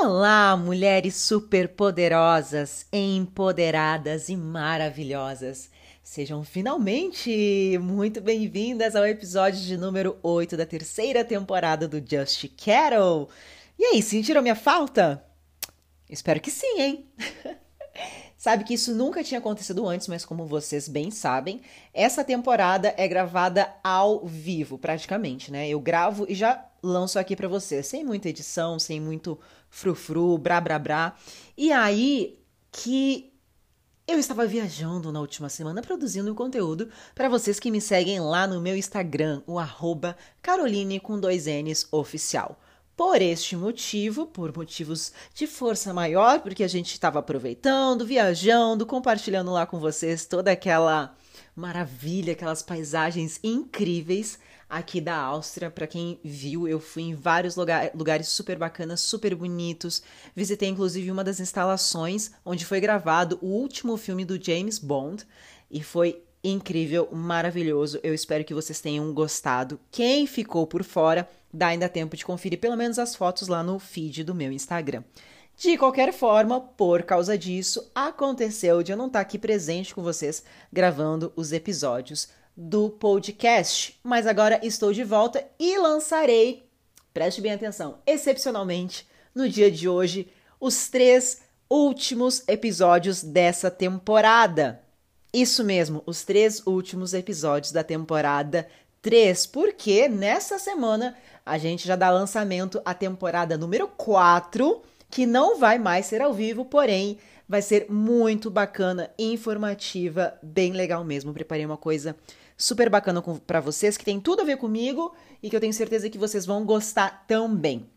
Olá, mulheres superpoderosas, empoderadas e maravilhosas. Sejam finalmente muito bem-vindas ao episódio de número 8 da terceira temporada do Just Carol. E aí, sentiram minha falta? Espero que sim, hein? Sabe que isso nunca tinha acontecido antes, mas como vocês bem sabem, essa temporada é gravada ao vivo, praticamente, né? Eu gravo e já lanço aqui para vocês, sem muita edição, sem muito frufru, brá brá brá. E aí que eu estava viajando na última semana produzindo conteúdo para vocês que me seguem lá no meu Instagram, o arroba Caroline com dois N's oficial. Por este motivo, por motivos de força maior, porque a gente estava aproveitando, viajando, compartilhando lá com vocês toda aquela maravilha, aquelas paisagens incríveis aqui da Áustria. Para quem viu, eu fui em vários lugar, lugares super bacanas, super bonitos. Visitei inclusive uma das instalações onde foi gravado o último filme do James Bond e foi incrível, maravilhoso. Eu espero que vocês tenham gostado. Quem ficou por fora, dá ainda tempo de conferir pelo menos as fotos lá no feed do meu Instagram. De qualquer forma, por causa disso, aconteceu de eu não estar aqui presente com vocês gravando os episódios do podcast. Mas agora estou de volta e lançarei, preste bem atenção, excepcionalmente, no dia de hoje, os três últimos episódios dessa temporada. Isso mesmo, os três últimos episódios da temporada 3, porque nessa semana a gente já dá lançamento à temporada número 4, que não vai mais ser ao vivo, porém vai ser muito bacana, informativa, bem legal mesmo. Preparei uma coisa super bacana para vocês, que tem tudo a ver comigo e que eu tenho certeza que vocês vão gostar também.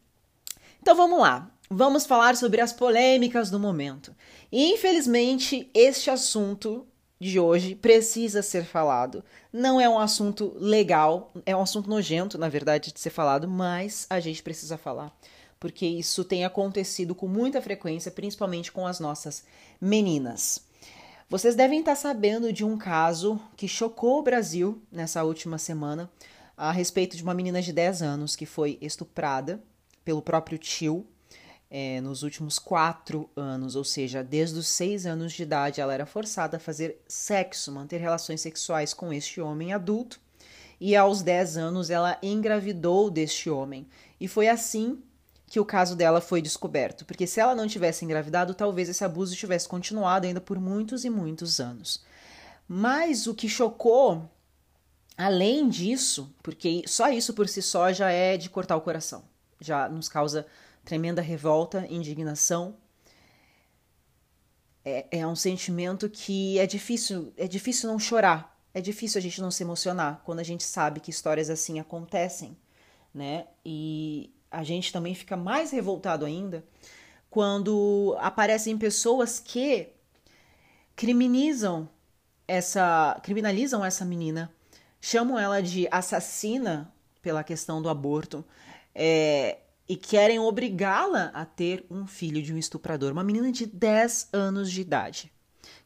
Então vamos lá, vamos falar sobre as polêmicas do momento. E, infelizmente, este assunto de hoje precisa ser falado. Não é um assunto legal, é um assunto nojento, na verdade, de ser falado, mas a gente precisa falar. Porque isso tem acontecido com muita frequência, principalmente com as nossas meninas. Vocês devem estar sabendo de um caso que chocou o Brasil nessa última semana a respeito de uma menina de 10 anos que foi estuprada pelo próprio tio é, nos últimos quatro anos, ou seja, desde os seis anos de idade, ela era forçada a fazer sexo, manter relações sexuais com este homem adulto, e aos 10 anos ela engravidou deste homem. E foi assim que o caso dela foi descoberto, porque se ela não tivesse engravidado, talvez esse abuso tivesse continuado ainda por muitos e muitos anos. Mas o que chocou, além disso, porque só isso por si só já é de cortar o coração, já nos causa tremenda revolta, indignação. É, é um sentimento que é difícil, é difícil não chorar, é difícil a gente não se emocionar quando a gente sabe que histórias assim acontecem, né? E a gente também fica mais revoltado ainda quando aparecem pessoas que criminalizam essa criminalizam essa menina, chamam ela de assassina pela questão do aborto é, e querem obrigá-la a ter um filho de um estuprador, uma menina de 10 anos de idade,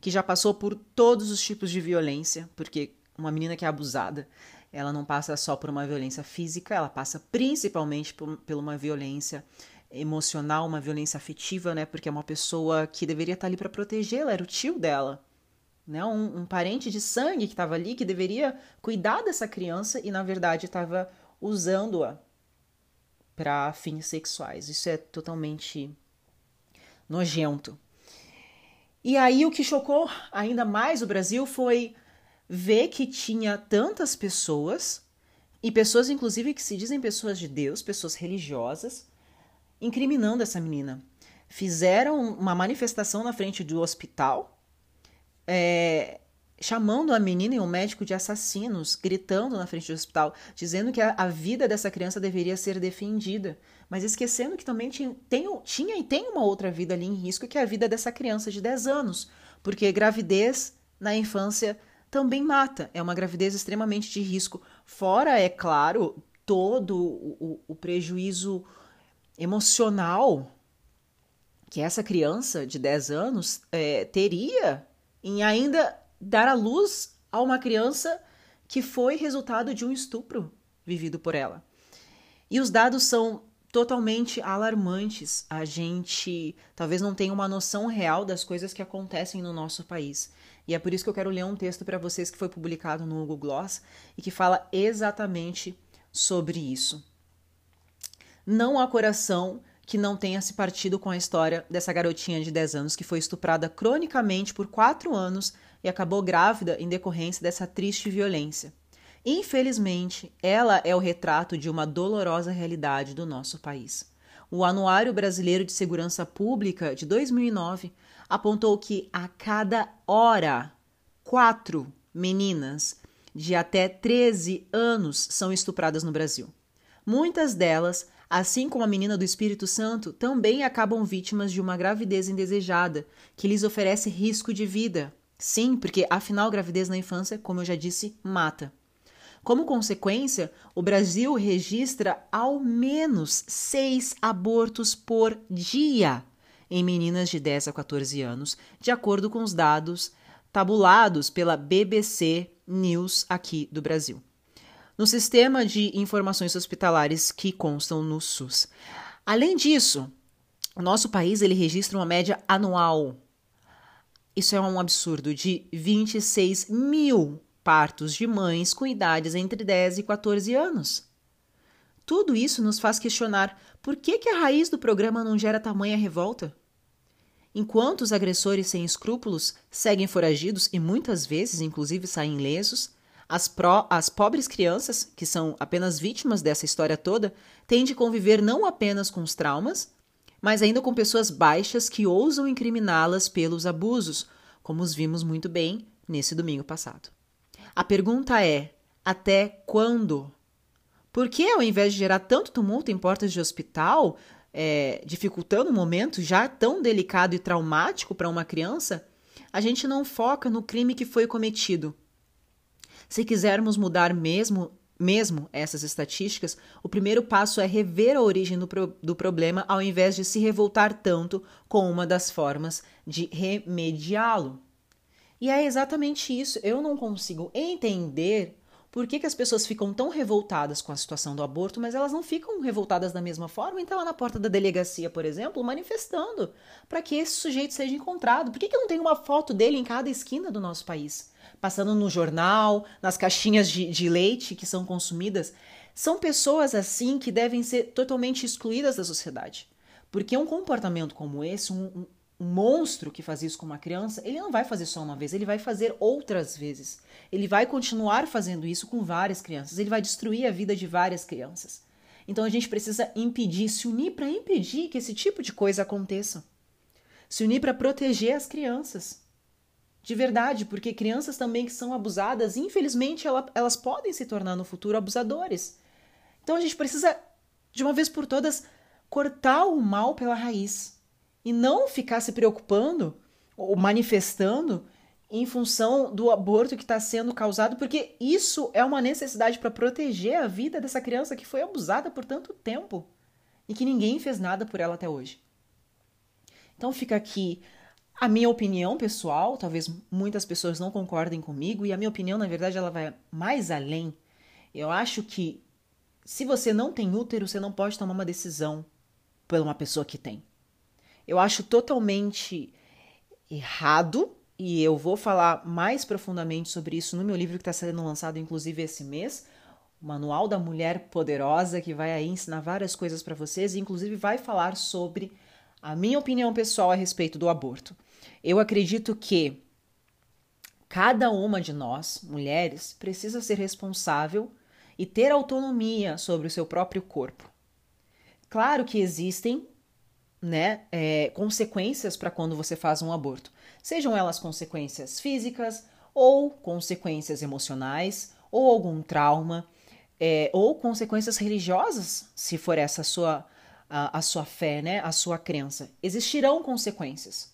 que já passou por todos os tipos de violência, porque uma menina que é abusada, ela não passa só por uma violência física, ela passa principalmente por, por uma violência emocional, uma violência afetiva, né? Porque é uma pessoa que deveria estar ali para protegê-la, era o tio dela, né? Um, um parente de sangue que estava ali, que deveria cuidar dessa criança e na verdade estava usando-a para fins sexuais. Isso é totalmente nojento. E aí o que chocou ainda mais o Brasil foi vê que tinha tantas pessoas, e pessoas inclusive que se dizem pessoas de Deus, pessoas religiosas, incriminando essa menina. Fizeram uma manifestação na frente do hospital, é, chamando a menina e o médico de assassinos, gritando na frente do hospital, dizendo que a, a vida dessa criança deveria ser defendida, mas esquecendo que também tinha, tem, tinha e tem uma outra vida ali em risco, que é a vida dessa criança de 10 anos, porque gravidez na infância também mata. É uma gravidez extremamente de risco. Fora, é claro, todo o, o prejuízo emocional que essa criança de 10 anos é, teria em ainda dar à luz a uma criança que foi resultado de um estupro vivido por ela. E os dados são totalmente alarmantes. A gente talvez não tenha uma noção real das coisas que acontecem no nosso país. E é por isso que eu quero ler um texto para vocês que foi publicado no Google Gloss e que fala exatamente sobre isso. Não há coração que não tenha se partido com a história dessa garotinha de 10 anos que foi estuprada cronicamente por 4 anos e acabou grávida em decorrência dessa triste violência. Infelizmente, ela é o retrato de uma dolorosa realidade do nosso país. O Anuário Brasileiro de Segurança Pública de 2009 apontou que a cada hora, quatro meninas de até 13 anos são estupradas no Brasil. Muitas delas, assim como a menina do Espírito Santo, também acabam vítimas de uma gravidez indesejada, que lhes oferece risco de vida. Sim, porque afinal, gravidez na infância, como eu já disse, mata. Como consequência, o Brasil registra ao menos seis abortos por dia em meninas de 10 a 14 anos, de acordo com os dados tabulados pela BBC News aqui do Brasil. No sistema de informações hospitalares que constam no SUS. Além disso, o nosso país ele registra uma média anual. Isso é um absurdo de 26 mil partos de mães com idades entre 10 e 14 anos. Tudo isso nos faz questionar por que, que a raiz do programa não gera tamanha revolta. Enquanto os agressores sem escrúpulos seguem foragidos e muitas vezes, inclusive, saem ilesos, as, pró, as pobres crianças, que são apenas vítimas dessa história toda, têm de conviver não apenas com os traumas, mas ainda com pessoas baixas que ousam incriminá-las pelos abusos, como os vimos muito bem nesse domingo passado. A pergunta é: até quando? Por que, ao invés de gerar tanto tumulto em portas de hospital, é, dificultando um momento já tão delicado e traumático para uma criança, a gente não foca no crime que foi cometido? Se quisermos mudar mesmo, mesmo essas estatísticas, o primeiro passo é rever a origem do, pro, do problema ao invés de se revoltar tanto com uma das formas de remediá-lo. E é exatamente isso. Eu não consigo entender por que, que, as pessoas ficam tão revoltadas com a situação do aborto, mas elas não ficam revoltadas da mesma forma, então lá na porta da delegacia, por exemplo, manifestando para que esse sujeito seja encontrado. Por que, que não tem uma foto dele em cada esquina do nosso país? Passando no jornal, nas caixinhas de, de leite que são consumidas. São pessoas assim que devem ser totalmente excluídas da sociedade. Porque um comportamento como esse, um, um monstro que faz isso com uma criança, ele não vai fazer só uma vez, ele vai fazer outras vezes. Ele vai continuar fazendo isso com várias crianças, ele vai destruir a vida de várias crianças. Então a gente precisa impedir, se unir para impedir que esse tipo de coisa aconteça. Se unir para proteger as crianças. De verdade, porque crianças também que são abusadas, infelizmente elas podem se tornar no futuro abusadores. Então a gente precisa, de uma vez por todas, cortar o mal pela raiz e não ficar se preocupando ou manifestando em função do aborto que está sendo causado, porque isso é uma necessidade para proteger a vida dessa criança que foi abusada por tanto tempo e que ninguém fez nada por ela até hoje. Então fica aqui a minha opinião pessoal, talvez muitas pessoas não concordem comigo, e a minha opinião, na verdade, ela vai mais além. Eu acho que se você não tem útero, você não pode tomar uma decisão por uma pessoa que tem. Eu acho totalmente errado e eu vou falar mais profundamente sobre isso no meu livro que está sendo lançado, inclusive, esse mês. O Manual da Mulher Poderosa, que vai aí ensinar várias coisas para vocês e, inclusive, vai falar sobre a minha opinião pessoal a respeito do aborto. Eu acredito que cada uma de nós, mulheres, precisa ser responsável e ter autonomia sobre o seu próprio corpo. Claro que existem né, é, consequências para quando você faz um aborto. Sejam elas consequências físicas, ou consequências emocionais, ou algum trauma, é, ou consequências religiosas, se for essa a sua, a, a sua fé, né, a sua crença. Existirão consequências.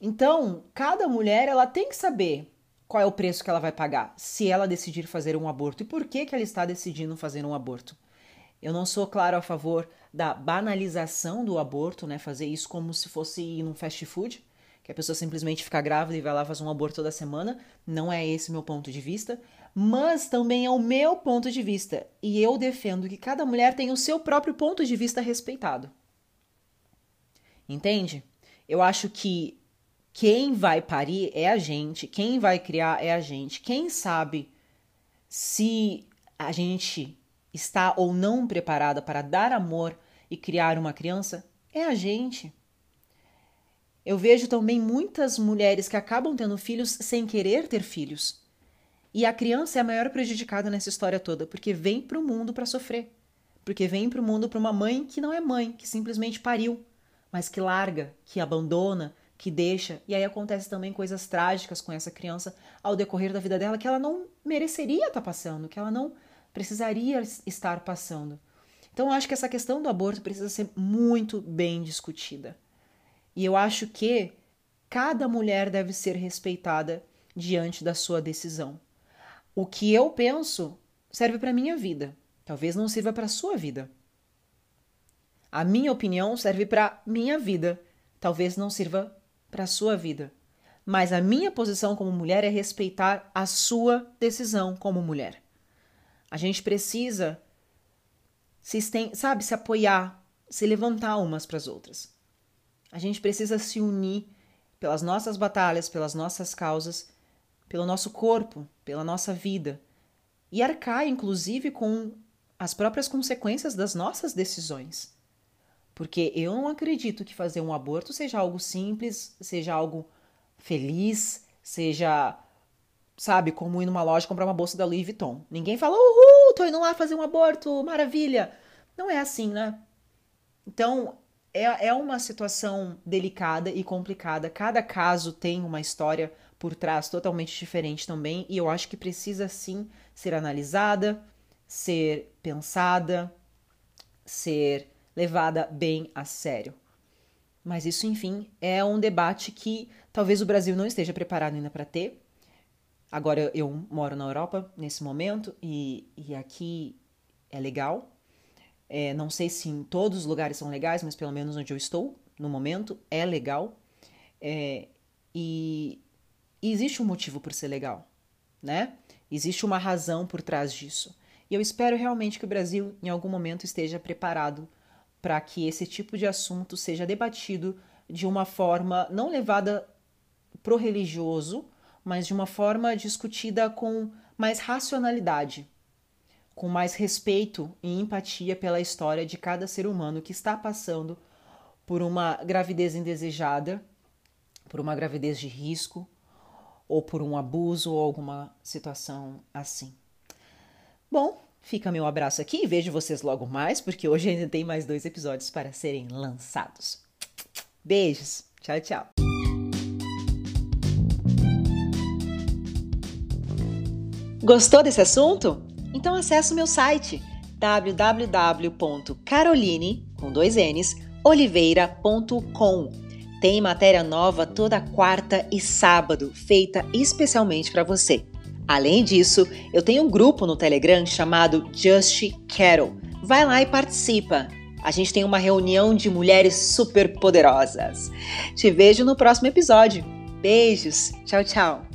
Então, cada mulher ela tem que saber qual é o preço que ela vai pagar se ela decidir fazer um aborto e por que, que ela está decidindo fazer um aborto. Eu não sou, claro, a favor da banalização do aborto, né? Fazer isso como se fosse ir num fast food, que a pessoa simplesmente fica grávida e vai lá fazer um aborto toda semana. Não é esse meu ponto de vista, mas também é o meu ponto de vista e eu defendo que cada mulher tem o seu próprio ponto de vista respeitado. Entende? Eu acho que quem vai parir é a gente, quem vai criar é a gente. Quem sabe se a gente está ou não preparada para dar amor e criar uma criança é a gente. Eu vejo também muitas mulheres que acabam tendo filhos sem querer ter filhos. E a criança é a maior prejudicada nessa história toda, porque vem para o mundo para sofrer. Porque vem para o mundo para uma mãe que não é mãe, que simplesmente pariu, mas que larga, que abandona, que deixa. E aí acontece também coisas trágicas com essa criança ao decorrer da vida dela que ela não mereceria estar tá passando, que ela não precisaria estar passando. Então acho que essa questão do aborto precisa ser muito bem discutida. E eu acho que cada mulher deve ser respeitada diante da sua decisão. O que eu penso serve para minha vida, talvez não sirva para sua vida. A minha opinião serve para minha vida, talvez não sirva para sua vida. Mas a minha posição como mulher é respeitar a sua decisão como mulher. A gente precisa se sabe, se apoiar, se levantar umas para as outras. A gente precisa se unir pelas nossas batalhas, pelas nossas causas, pelo nosso corpo, pela nossa vida e arcar, inclusive, com as próprias consequências das nossas decisões. Porque eu não acredito que fazer um aborto seja algo simples, seja algo feliz, seja, sabe, como ir numa loja comprar uma bolsa da Louis Vuitton. Ninguém fala, uhul, tô indo lá fazer um aborto, maravilha. Não é assim, né? Então, é, é uma situação delicada e complicada. Cada caso tem uma história por trás totalmente diferente também, e eu acho que precisa sim ser analisada, ser pensada, ser levada bem a sério. Mas isso, enfim, é um debate que talvez o Brasil não esteja preparado ainda para ter. Agora eu moro na Europa nesse momento e, e aqui é legal, é, não sei se em todos os lugares são legais, mas pelo menos onde eu estou no momento é legal. É, e, e existe um motivo por ser legal, né? Existe uma razão por trás disso. E eu espero realmente que o Brasil, em algum momento, esteja preparado para que esse tipo de assunto seja debatido de uma forma não levada pro religioso, mas de uma forma discutida com mais racionalidade, com mais respeito e empatia pela história de cada ser humano que está passando por uma gravidez indesejada, por uma gravidez de risco, ou por um abuso ou alguma situação assim. Bom, fica meu abraço aqui e vejo vocês logo mais, porque hoje ainda tem mais dois episódios para serem lançados. Beijos, tchau, tchau. Gostou desse assunto? Então acesse o meu site www.caroline com dois N's, oliveira.com. Tem matéria nova toda quarta e sábado, feita especialmente para você. Além disso, eu tenho um grupo no Telegram chamado Just Carol. Vai lá e participa. A gente tem uma reunião de mulheres super poderosas. Te vejo no próximo episódio. Beijos. Tchau, tchau.